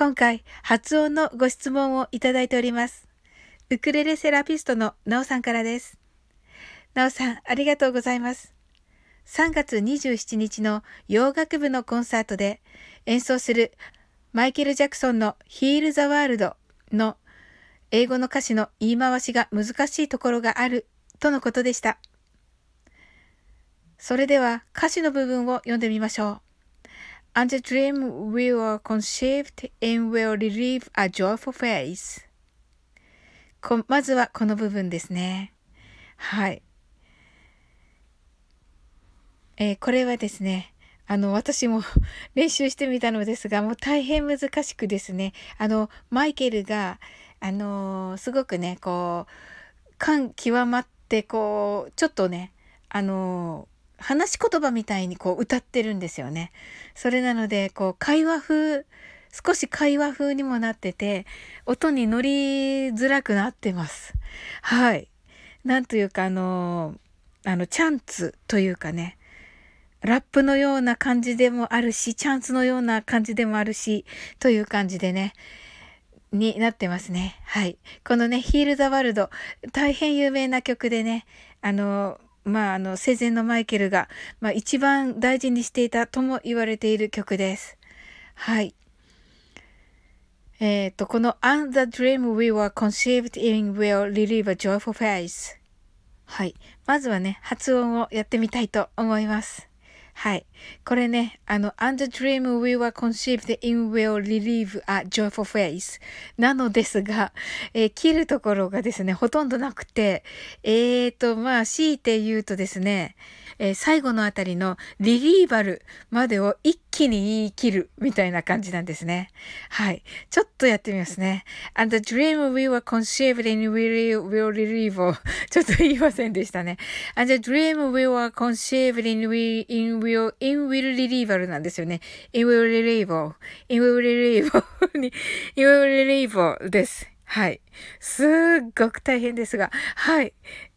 今回、発音のご質問をいただいております。ウクレレセラピストのなおさんからです。なおさん、ありがとうございます。3月27日の洋楽部のコンサートで演奏するマイケル・ジャクソンの Heal the World の英語の歌詞の言い回しが難しいところがあるとのことでした。それでは歌詞の部分を読んでみましょう。And the dream we were conceived and will relieve a joyful face. まずはこの部分ですね。はい。えー、これはですね、あの、私も 練習してみたのですが、もう大変難しくですね、あの、マイケルが、あのー、すごくね、こう、感極まって、こう、ちょっとね、あの話し言葉みたいにこう歌ってるんですよね。それなので、こう会話風、少し会話風にもなってて、音に乗りづらくなってます。はい。なんというかあの、あの、チャンツというかね、ラップのような感じでもあるし、チャンスのような感じでもあるし、という感じでね、になってますね。はい。このね、ヒール・ザ・ワールド、大変有名な曲でね、あの、まあ、あの、生前のマイケルが、まあ、一番大事にしていたとも言われている曲です。はい。えっ、ー、と、この And the dream we were conceived in will relieve a joyful face. はい。まずはね、発音をやってみたいと思います。はい。これね、あの、and dream we were conceived in will relieve a joyful face なのですが、えー、切るところがですね、ほとんどなくて、えーと、まあ、強いて言うとですね、えー、最後のあたりのリリーバルまでを一気に言い切るみたいな感じなんですね。はい。ちょっとやってみますね。And the dream we were conceived in will, will relieve ちょっと言いませんでしたね。And the dream we were conceived in will, in will, in will relieve なんですよね。in will relieve, in will relieve、in will relieve です。はい。すっごく大変ですが、はい。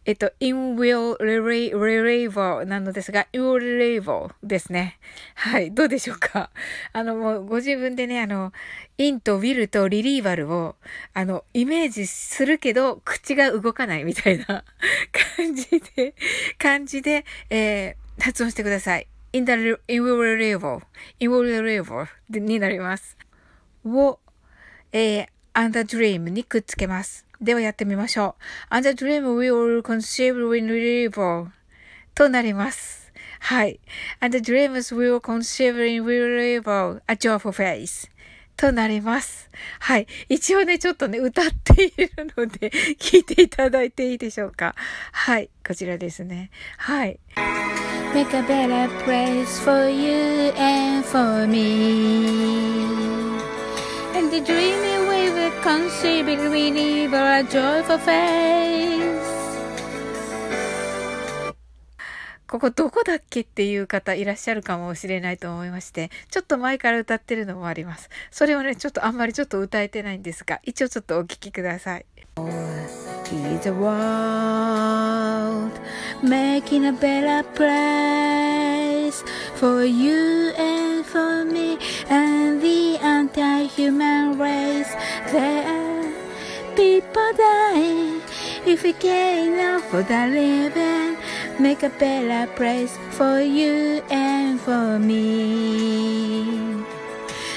えっと、in will relieve なのですが、in will relieve ですね。はい。どうでしょうか？あの、もうご自分でね、あの、in と will と relival を、あの、イメージするけど、口が動かないみたいな 感じで、感じで、えー、発音してください。in the, in will relieve, in will relieve になります。を、えー、and the dream にくっつけます。ではやってみましょう。And the dream will conceive in reliable となります。はい。And the dreams we will conceive in reliable a joyful face となります。はい。一応ね、ちょっとね、歌っているので、聞いていただいていいでしょうか。はい。こちらですね。はい。Make a better place for you and for me. And the dreaming dreamy conceivably leave a joyful face ここどこだっけっていう方いらっしゃるかもしれないと思いまして、ちょっと前から歌ってるのもあります。それをね、ちょっとあんまりちょっと歌えてないんですが、一応ちょっとお聴きください。The world making a better place for you and for me and the anti-human race. There people dying if we care enough for the living. Make a better place for you and for me.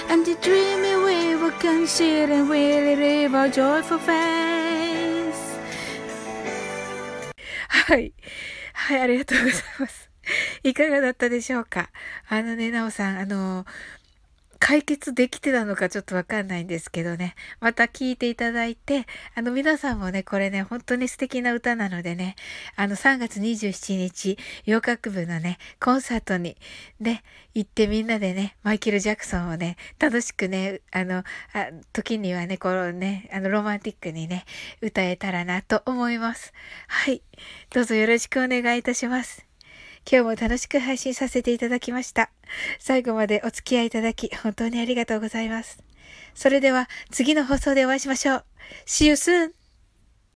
And the dreaming we will conceal and really live a joyful face. はい。はい、ありがとうございます。いかがだったでしょうかあのね、なおさん、あの、解決できてたのかちょっとわかんないんですけどね。また聞いていただいて、あの皆さんもね、これね、本当に素敵な歌なのでね、あの3月27日、洋楽部のね、コンサートにね、行ってみんなでね、マイケル・ジャクソンをね、楽しくね、あの、あ時にはね、このね、あのロマンティックにね、歌えたらなと思います。はい。どうぞよろしくお願いいたします。今日も楽しく配信させていただきました。最後までお付き合いいただき、本当にありがとうございます。それでは次の放送でお会いしましょう。See you soon!